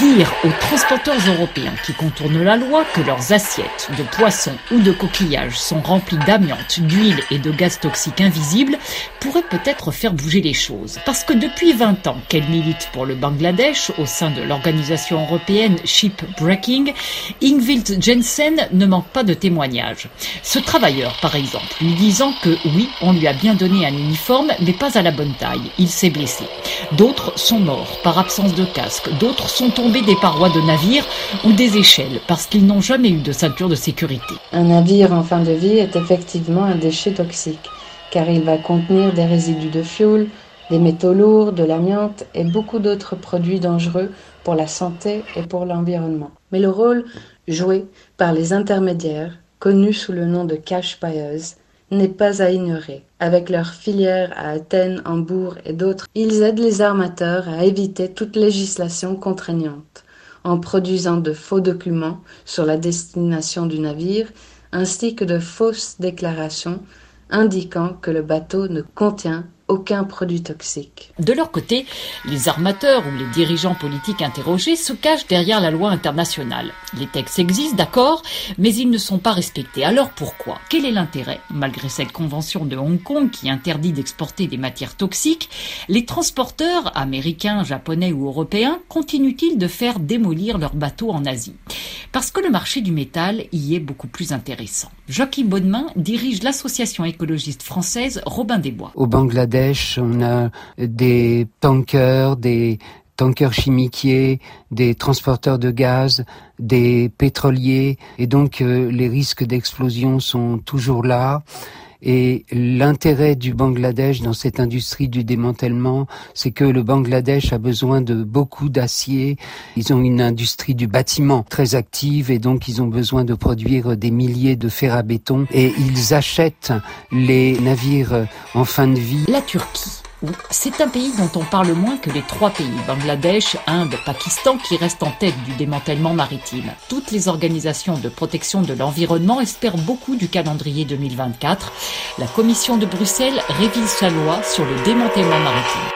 Dire aux transporteurs européens qui contournent la loi que leurs assiettes de poissons ou de coquillages sont remplies d'amiante, d'huile et de gaz toxiques invisibles pourrait peut-être faire bouger les choses. Parce que depuis 20 ans qu'elle milite pour le Bangladesh au sein de l'organisation européenne Shipbreaking, Ingvild Jensen ne manque pas de témoignages. Ce travailleur, par exemple, lui disant que oui, on lui a bien donné un uniforme, mais pas à la bonne taille. Il s'est blessé. D'autres sont morts par absence de casque. D'autres sont tombés des parois de navires ou des échelles parce qu'ils n'ont jamais eu de ceinture de sécurité. Un navire en fin de vie est effectivement un déchet toxique car il va contenir des résidus de fioul, des métaux lourds, de l'amiante et beaucoup d'autres produits dangereux pour la santé et pour l'environnement. Mais le rôle joué par les intermédiaires, connus sous le nom de cash buyers, n'est pas à ignorer. Avec leurs filières à Athènes, Hambourg et d'autres, ils aident les armateurs à éviter toute législation contraignante, en produisant de faux documents sur la destination du navire, ainsi que de fausses déclarations indiquant que le bateau ne contient aucun produit toxique. De leur côté, les armateurs ou les dirigeants politiques interrogés se cachent derrière la loi internationale. Les textes existent, d'accord, mais ils ne sont pas respectés. Alors pourquoi? Quel est l'intérêt? Malgré cette convention de Hong Kong qui interdit d'exporter des matières toxiques, les transporteurs américains, japonais ou européens continuent-ils de faire démolir leurs bateaux en Asie? Parce que le marché du métal y est beaucoup plus intéressant. Joachim Bonnemain dirige l'association écologiste française Robin des Bois. Au Bangladesh, on a des tankers, des tankers chimiquiers, des transporteurs de gaz, des pétroliers, et donc euh, les risques d'explosion sont toujours là. Et l'intérêt du Bangladesh dans cette industrie du démantèlement, c'est que le Bangladesh a besoin de beaucoup d'acier. Ils ont une industrie du bâtiment très active et donc ils ont besoin de produire des milliers de fer à béton et ils achètent les navires en fin de vie. La Turquie c'est un pays dont on parle moins que les trois pays, Bangladesh, Inde, Pakistan, qui restent en tête du démantèlement maritime. Toutes les organisations de protection de l'environnement espèrent beaucoup du calendrier 2024. La Commission de Bruxelles révise sa loi sur le démantèlement maritime.